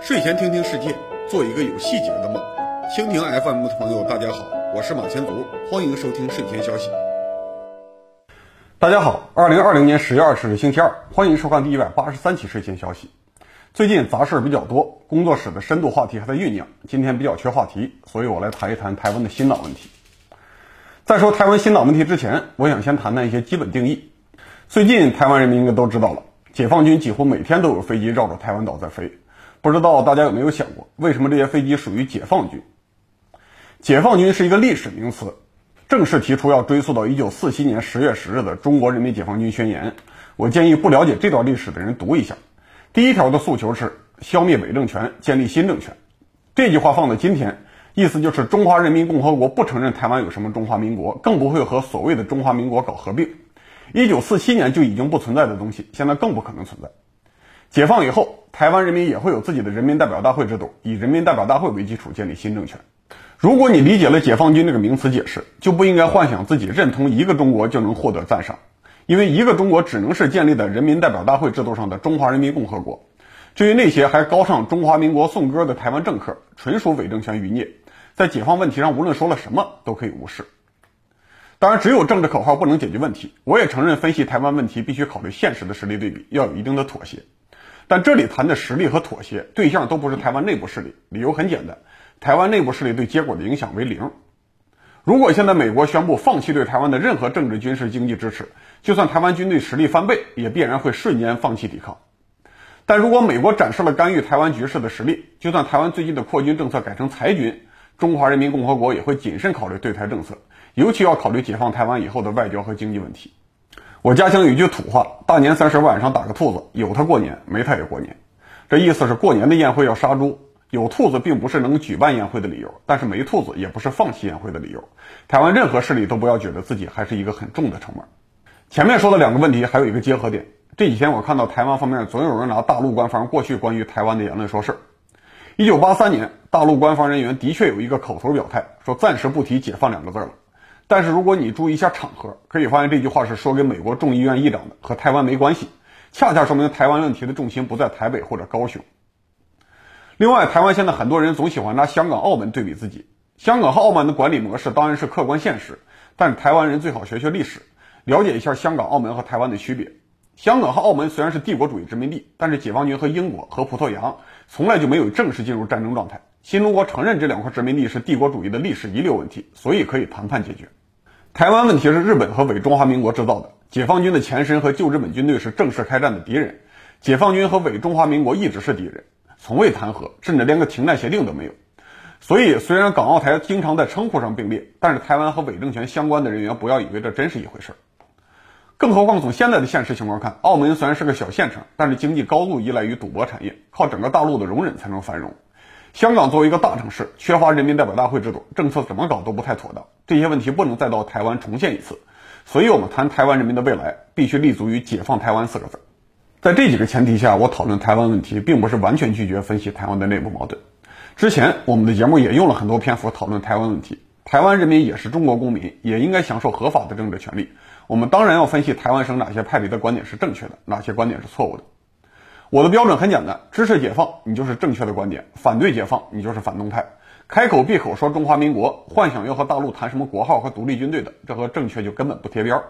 睡前听听世界，做一个有细节的梦。蜻蜓 FM 的朋友，大家好，我是马前卒，欢迎收听睡前消息。大家好，二零二零年十月二十日星期二，欢迎收看第一百八十三期睡前消息。最近杂事比较多，工作室的深度话题还在酝酿，今天比较缺话题，所以我来谈一谈台湾的新党问题。在说台湾新党问题之前，我想先谈谈一些基本定义。最近台湾人民应该都知道了，解放军几乎每天都有飞机绕着台湾岛在飞。不知道大家有没有想过，为什么这些飞机属于解放军？解放军是一个历史名词，正式提出要追溯到一九四七年十月十日的《中国人民解放军宣言》。我建议不了解这段历史的人读一下。第一条的诉求是消灭伪政权，建立新政权。这句话放在今天。意思就是中华人民共和国不承认台湾有什么中华民国，更不会和所谓的中华民国搞合并。一九四七年就已经不存在的东西，现在更不可能存在。解放以后，台湾人民也会有自己的人民代表大会制度，以人民代表大会为基础建立新政权。如果你理解了解放军这个名词解释，就不应该幻想自己认同一个中国就能获得赞赏，因为一个中国只能是建立在人民代表大会制度上的中华人民共和国。至于那些还高唱中华民国颂歌的台湾政客，纯属伪政权余孽。在解放问题上，无论说了什么都可以无视。当然，只有政治口号不能解决问题。我也承认，分析台湾问题必须考虑现实的实力对比，要有一定的妥协。但这里谈的实力和妥协对象都不是台湾内部势力，理由很简单：台湾内部势力对结果的影响为零。如果现在美国宣布放弃对台湾的任何政治、军事、经济支持，就算台湾军队实力翻倍，也必然会瞬间放弃抵抗。但如果美国展示了干预台湾局势的实力，就算台湾最近的扩军政策改成裁军，中华人民共和国也会谨慎考虑对台政策，尤其要考虑解放台湾以后的外交和经济问题。我家乡有一句土话：“大年三十晚上打个兔子，有它过年，没它也过年。”这意思是过年的宴会要杀猪，有兔子并不是能举办宴会的理由，但是没兔子也不是放弃宴会的理由。台湾任何势力都不要觉得自己还是一个很重的筹码。前面说的两个问题还有一个结合点。这几天我看到台湾方面总有人拿大陆官方过去关于台湾的言论说事儿。一九八三年，大陆官方人员的确有一个口头表态，说暂时不提“解放”两个字了。但是如果你注意一下场合，可以发现这句话是说给美国众议院议长的，和台湾没关系，恰恰说明台湾问题的重心不在台北或者高雄。另外，台湾现在很多人总喜欢拿香港、澳门对比自己。香港和澳门的管理模式当然是客观现实，但台湾人最好学学历史，了解一下香港、澳门和台湾的区别。香港和澳门虽然是帝国主义殖民地，但是解放军和英国和葡萄牙从来就没有正式进入战争状态。新中国承认这两块殖民地是帝国主义的历史遗留问题，所以可以谈判解决。台湾问题是日本和伪中华民国制造的，解放军的前身和旧日本军队是正式开战的敌人，解放军和伪中华民国一直是敌人，从未谈和，甚至连个停战协定都没有。所以，虽然港澳台经常在称呼上并列，但是台湾和伪政权相关的人员不要以为这真是一回事儿。更何况从现在的现实情况看，澳门虽然是个小县城，但是经济高度依赖于赌博产业，靠整个大陆的容忍才能繁荣。香港作为一个大城市，缺乏人民代表大会制度，政策怎么搞都不太妥当。这些问题不能再到台湾重现一次，所以我们谈台湾人民的未来，必须立足于解放台湾四个字。在这几个前提下，我讨论台湾问题，并不是完全拒绝分析台湾的内部矛盾。之前我们的节目也用了很多篇幅讨论台湾问题，台湾人民也是中国公民，也应该享受合法的政治权利。我们当然要分析台湾省哪些派别的观点是正确的，哪些观点是错误的。我的标准很简单：支持解放，你就是正确的观点；反对解放，你就是反动派。开口闭口说中华民国，幻想要和大陆谈什么国号和独立军队的，这和正确就根本不贴边。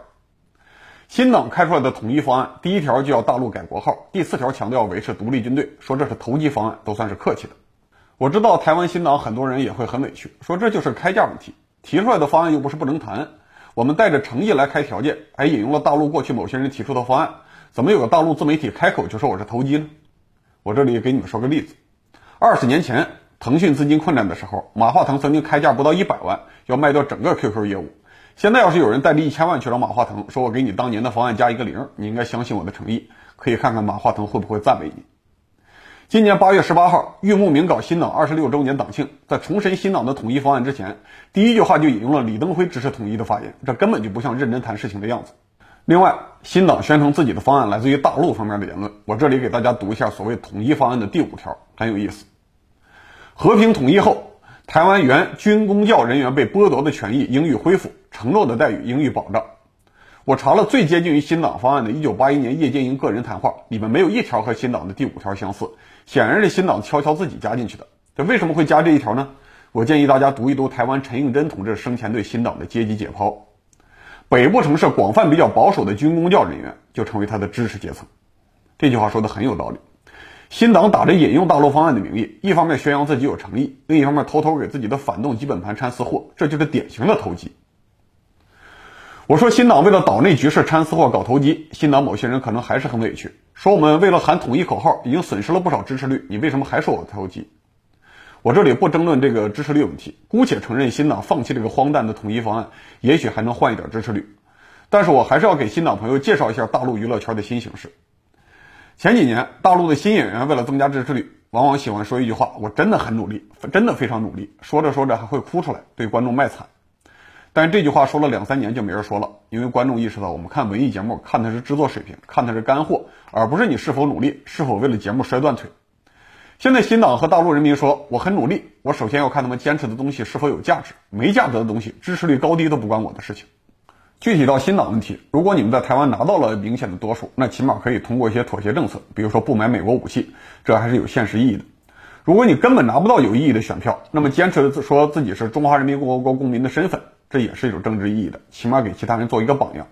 新党开出来的统一方案，第一条就要大陆改国号，第四条强调维持独立军队，说这是投机方案，都算是客气的。我知道台湾新党很多人也会很委屈，说这就是开价问题，提出来的方案又不是不能谈。我们带着诚意来开条件，还引用了大陆过去某些人提出的方案，怎么有个大陆自媒体开口就说我是投机呢？我这里给你们说个例子：二十年前腾讯资金困难的时候，马化腾曾经开价不到一百万要卖掉整个 QQ 业务。现在要是有人带着一千万去找马化腾，说我给你当年的方案加一个零，你应该相信我的诚意，可以看看马化腾会不会赞美你。今年八月十八号，玉木明搞新党二十六周年党庆，在重申新党的统一方案之前，第一句话就引用了李登辉支持统一的发言，这根本就不像认真谈事情的样子。另外，新党宣称自己的方案来自于大陆方面的言论，我这里给大家读一下所谓统一方案的第五条，很有意思。和平统一后，台湾原军公教人员被剥夺的权益应予恢复，承诺的待遇应予保障。我查了最接近于新党方案的1981年叶剑英个人谈话，里面没有一条和新党的第五条相似，显然是新党悄悄自己加进去的。这为什么会加这一条呢？我建议大家读一读台湾陈应真同志生前对新党的阶级解剖。北部城市广泛比较保守的军工教人员就成为他的支持阶层。这句话说的很有道理。新党打着引用大陆方案的名义，一方面宣扬自己有诚意，另一方面偷偷给自己的反动基本盘掺私货，这就是典型的投机。我说新党为了岛内局势掺私货搞投机，新党某些人可能还是很委屈，说我们为了喊统一口号已经损失了不少支持率，你为什么还说我投机？我这里不争论这个支持率问题，姑且承认新党放弃这个荒诞的统一方案，也许还能换一点支持率。但是我还是要给新党朋友介绍一下大陆娱乐圈的新形势。前几年，大陆的新演员为了增加支持率，往往喜欢说一句话：“我真的很努力，真的非常努力。”说着说着还会哭出来，对观众卖惨。但这句话说了两三年就没人说了，因为观众意识到，我们看文艺节目看的是制作水平，看的是干货，而不是你是否努力，是否为了节目摔断腿。现在新党和大陆人民说，我很努力，我首先要看他们坚持的东西是否有价值，没价值的东西，支持率高低都不关我的事情。具体到新党问题，如果你们在台湾拿到了明显的多数，那起码可以通过一些妥协政策，比如说不买美国武器，这还是有现实意义的。如果你根本拿不到有意义的选票，那么坚持说自己是中华人民共和国公民的身份。这也是有政治意义的，起码给其他人做一个榜样。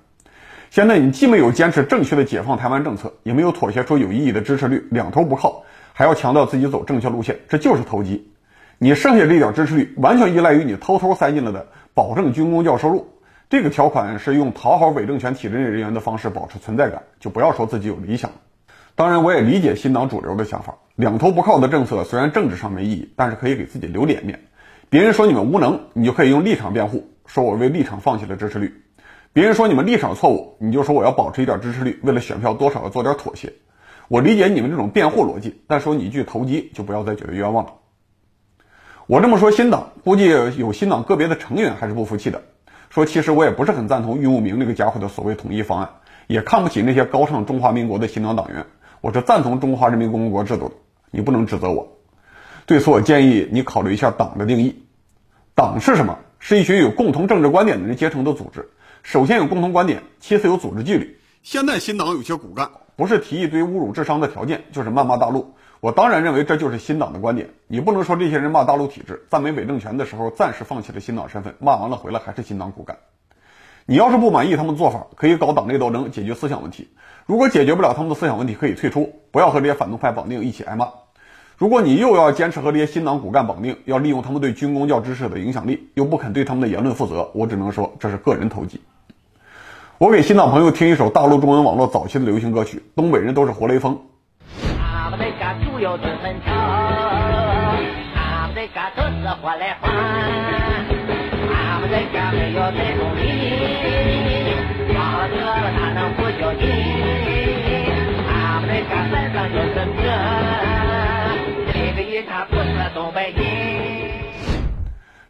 现在你既没有坚持正确的解放台湾政策，也没有妥协出有意义的支持率，两头不靠，还要强调自己走正确路线，这就是投机。你剩下这点支持率，完全依赖于你偷偷塞进来的保证军工教收入这个条款，是用讨好伪政权体制内人员的方式保持存在感，就不要说自己有理想。当然，我也理解新党主流的想法，两头不靠的政策虽然政治上没意义，但是可以给自己留脸面。别人说你们无能，你就可以用立场辩护。说我为立场放弃了支持率，别人说你们立场错误，你就说我要保持一点支持率，为了选票多少要做点妥协。我理解你们这种辩护逻辑，但说你一句投机就不要再觉得冤枉了。我这么说，新党估计有新党个别的成员还是不服气的，说其实我也不是很赞同俞慕明那个家伙的所谓统一方案，也看不起那些高唱中华民国的新党党员，我是赞同中华人民共和国制度的，你不能指责我。对此，我建议你考虑一下党的定义，党是什么？是一群有共同政治观点的人结成的组织。首先有共同观点，其次有组织纪律。现在新党有些骨干，不是提一堆侮辱智商的条件，就是谩骂大陆。我当然认为这就是新党的观点。你不能说这些人骂大陆体制、赞美伪政权的时候，暂时放弃了新党身份，骂完了回来还是新党骨干。你要是不满意他们的做法，可以搞党内斗争解决思想问题。如果解决不了他们的思想问题，可以退出，不要和这些反动派绑定一起挨骂。如果你又要坚持和这些新党骨干绑定，要利用他们对军工教知识的影响力，又不肯对他们的言论负责，我只能说这是个人投机。我给新老朋友听一首大陆中文网络早期的流行歌曲《东北人都是活雷锋》。他们的家住有真很强，他们的家都是活雷锋，他们的家没有这种力，王者他能不叫你？他们的家身上就是这。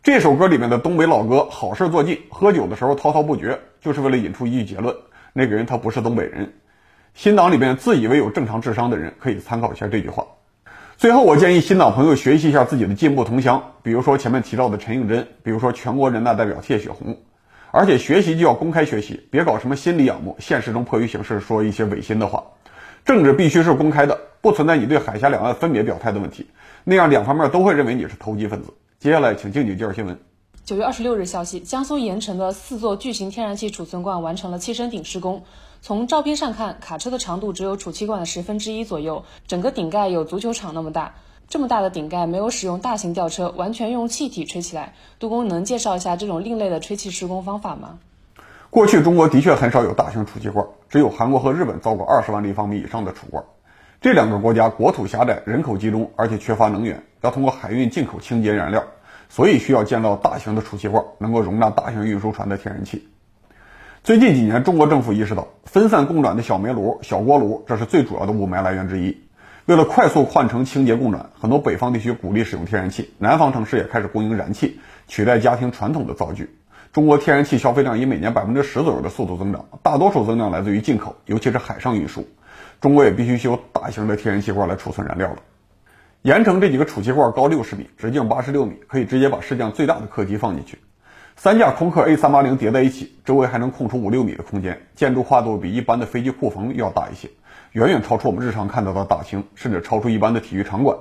这首歌里面的东北老哥好事做尽，喝酒的时候滔滔不绝，就是为了引出一句结论：那个人他不是东北人。新党里面自以为有正常智商的人可以参考一下这句话。最后，我建议新党朋友学习一下自己的进步同乡，比如说前面提到的陈应真，比如说全国人大代表谢雪红。而且学习就要公开学习，别搞什么心理仰慕，现实中迫于形势说一些违心的话。政治必须是公开的，不存在你对海峡两岸分别表态的问题。那样两方面都会认为你是投机分子。接下来，请静静介绍新闻。九月二十六日消息，江苏盐城的四座巨型天然气储存罐完成了气升顶施工。从照片上看，卡车的长度只有储气罐的十分之一左右，整个顶盖有足球场那么大。这么大的顶盖没有使用大型吊车，完全用气体吹起来。杜工能介绍一下这种另类的吹气施工方法吗？过去中国的确很少有大型储气罐，只有韩国和日本造过二十万立方米以上的储罐。这两个国家国土狭窄，人口集中，而且缺乏能源，要通过海运进口清洁燃料，所以需要建造大型的储气罐，能够容纳大型运输船的天然气。最近几年，中国政府意识到分散供暖的小煤炉、小锅炉，这是最主要的雾霾来源之一。为了快速换成清洁供暖，很多北方地区鼓励使用天然气，南方城市也开始供应燃气，取代家庭传统的灶具。中国天然气消费量以每年百分之十左右的速度增长，大多数增量来自于进口，尤其是海上运输。中国也必须修大型的天然气罐来储存燃料了。盐城这几个储气罐高六十米，直径八十六米，可以直接把世界上最大的客机放进去。三架空客 A380 叠在一起，周围还能空出五六米的空间，建筑跨度比一般的飞机库房要大一些，远远超出我们日常看到的大厅，甚至超出一般的体育场馆。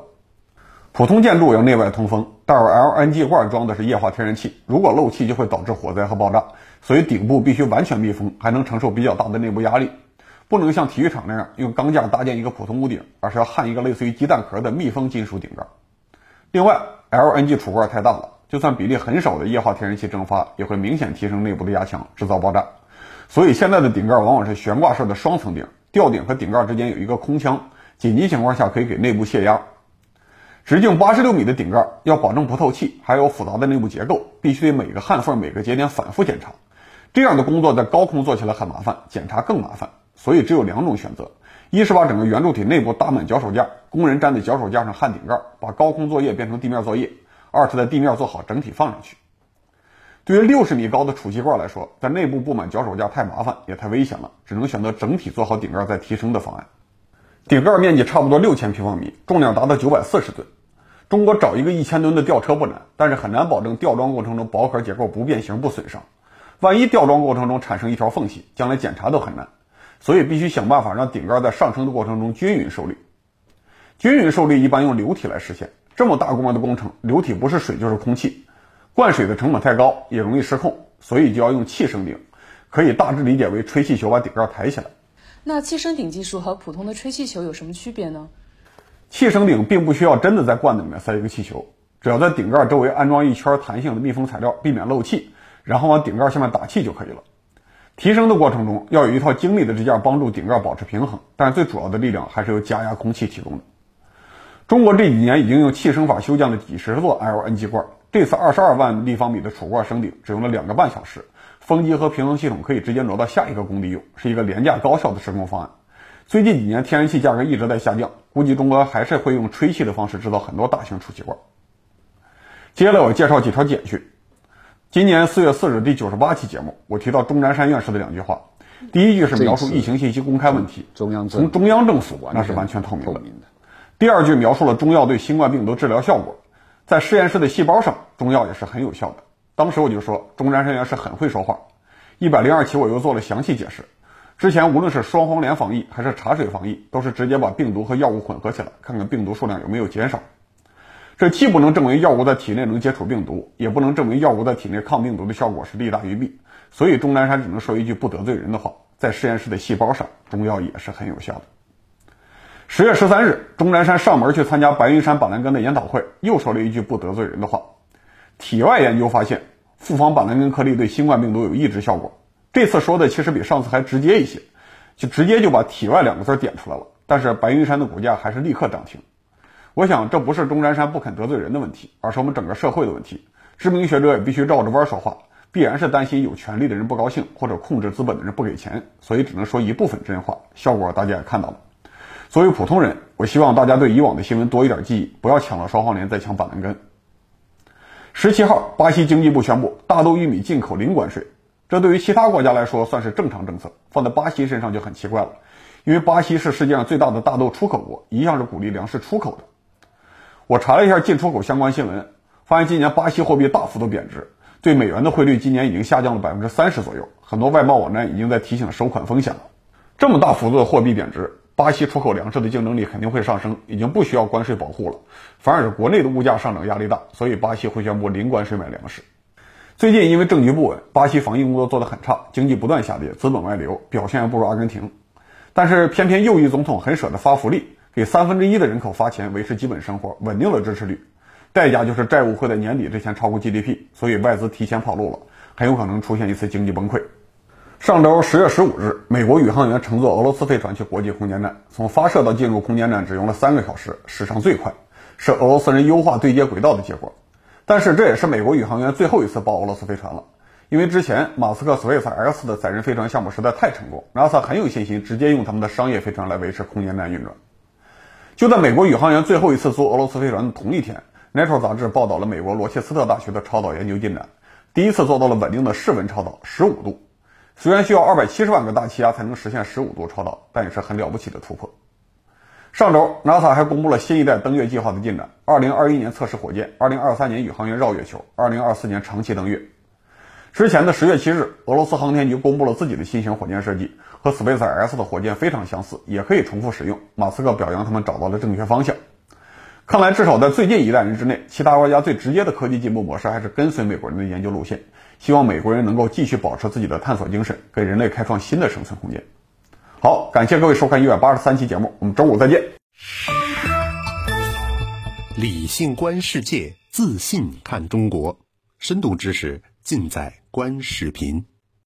普通建筑要内外通风，但是 LNG 罐装的是液化天然气，如果漏气就会导致火灾和爆炸，所以顶部必须完全密封，还能承受比较大的内部压力，不能像体育场那样用钢架搭建一个普通屋顶，而是要焊一个类似于鸡蛋壳的密封金属顶盖。另外，LNG 储罐太大了，就算比例很少的液化天然气蒸发，也会明显提升内部的压强，制造爆炸。所以现在的顶盖往往是悬挂式的双层顶，吊顶和顶盖之间有一个空腔，紧急情况下可以给内部泄压。直径八十六米的顶盖要保证不透气，还有复杂的内部结构，必须得每个焊缝、每个节点反复检查。这样的工作在高空做起来很麻烦，检查更麻烦。所以只有两种选择：一是把整个圆柱体内部搭满脚手架，工人站在脚手架上焊顶盖，把高空作业变成地面作业；二是在地面做好整体放上去。对于六十米高的储气罐来说，在内部布满脚手架太麻烦也太危险了，只能选择整体做好顶盖再提升的方案。顶盖面积差不多六千平方米，重量达到九百四十吨。中国找一个一千吨的吊车不难，但是很难保证吊装过程中薄壳结构不变形不损伤。万一吊装过程中产生一条缝隙，将来检查都很难。所以必须想办法让顶盖在上升的过程中均匀受力。均匀受力一般用流体来实现。这么大规模的工程，流体不是水就是空气，灌水的成本太高，也容易失控，所以就要用气升顶，可以大致理解为吹气球把顶盖抬起来。那气升顶技术和普通的吹气球有什么区别呢？气升顶并不需要真的在罐子里面塞一个气球，只要在顶盖周围安装一圈弹性的密封材料，避免漏气，然后往顶盖下面打气就可以了。提升的过程中要有一套精密的支架帮助顶盖保持平衡，但最主要的力量还是由加压空气提供的。中国这几年已经用气升法修建了几十座 LNG 罐，这次二十二万立方米的储罐升顶只用了两个半小时，风机和平衡系统可以直接挪到下一个工地用，是一个廉价高效的施工方案。最近几年天然气价格一直在下降，估计中国还是会用吹气的方式制造很多大型储气罐。接下来我介绍几条简讯。今年四月四日第九十八期节目，我提到钟南山院士的两句话。第一句是描述疫情信息公开问题，从中央政府那是完全透明的。第二句描述了中药对新冠病毒治疗效果，在实验室的细胞上，中药也是很有效的。当时我就说钟南山院士很会说话。一百零二期我又做了详细解释。之前无论是双黄连防疫还是茶水防疫，都是直接把病毒和药物混合起来，看看病毒数量有没有减少。这既不能证明药物在体内能接触病毒，也不能证明药物在体内抗病毒的效果是利大于弊，所以钟南山只能说一句不得罪人的话：在实验室的细胞上，中药也是很有效的。十月十三日，钟南山上门去参加白云山板蓝根的研讨会，又说了一句不得罪人的话：体外研究发现，复方板蓝根颗粒对新冠病毒有抑制效果。这次说的其实比上次还直接一些，就直接就把“体外”两个字点出来了。但是白云山的股价还是立刻涨停。我想这不是钟南山不肯得罪人的问题，而是我们整个社会的问题。知名学者也必须绕着弯说话，必然是担心有权利的人不高兴，或者控制资本的人不给钱，所以只能说一部分真话。效果大家也看到了。作为普通人，我希望大家对以往的新闻多一点记忆，不要抢了双黄连再抢板蓝根。十七号，巴西经济部宣布大豆、玉米进口零关税，这对于其他国家来说算是正常政策，放在巴西身上就很奇怪了，因为巴西是世界上最大的大豆出口国，一向是鼓励粮食出口的。我查了一下进出口相关新闻，发现今年巴西货币大幅度贬值，对美元的汇率今年已经下降了百分之三十左右。很多外贸网站已经在提醒收款风险了。这么大幅度的货币贬值，巴西出口粮食的竞争力肯定会上升，已经不需要关税保护了，反而是国内的物价上涨压力大，所以巴西会宣布零关税买粮食。最近因为政局不稳，巴西防疫工作做得很差，经济不断下跌，资本外流，表现不如阿根廷。但是偏偏右翼总统很舍得发福利。给三分之一的人口发钱维持基本生活，稳定了支持率，代价就是债务会在年底之前超过 GDP，所以外资提前跑路了，很有可能出现一次经济崩溃。上周十月十五日，美国宇航员乘坐俄罗斯飞船去国际空间站，从发射到进入空间站只用了三个小时，史上最快，是俄罗斯人优化对接轨道的结果。但是这也是美国宇航员最后一次报俄罗斯飞船了，因为之前马斯克 Space X 的载人飞船项目实在太成功，NASA 很有信心直接用他们的商业飞船来维持空间站运转。就在美国宇航员最后一次坐俄罗斯飞船的同一天，《Nature》杂志报道了美国罗切斯特大学的超导研究进展，第一次做到了稳定的室温超导十五度。虽然需要二百七十万个大气压才能实现十五度超导，但也是很了不起的突破。上周，NASA 还公布了新一代登月计划的进展：二零二一年测试火箭，二零二三年宇航员绕月球，二零二四年长期登月。之前的十月七日，俄罗斯航天局公布了自己的新型火箭设计，和 SpaceX 的火箭非常相似，也可以重复使用。马斯克表扬他们找到了正确方向。看来，至少在最近一代人之内，其他国家最直接的科技进步模式还是跟随美国人的研究路线。希望美国人能够继续保持自己的探索精神，给人类开创新的生存空间。好，感谢各位收看一百八十三期节目，我们周五再见。理性观世界，自信看中国，深度知识尽在观视频。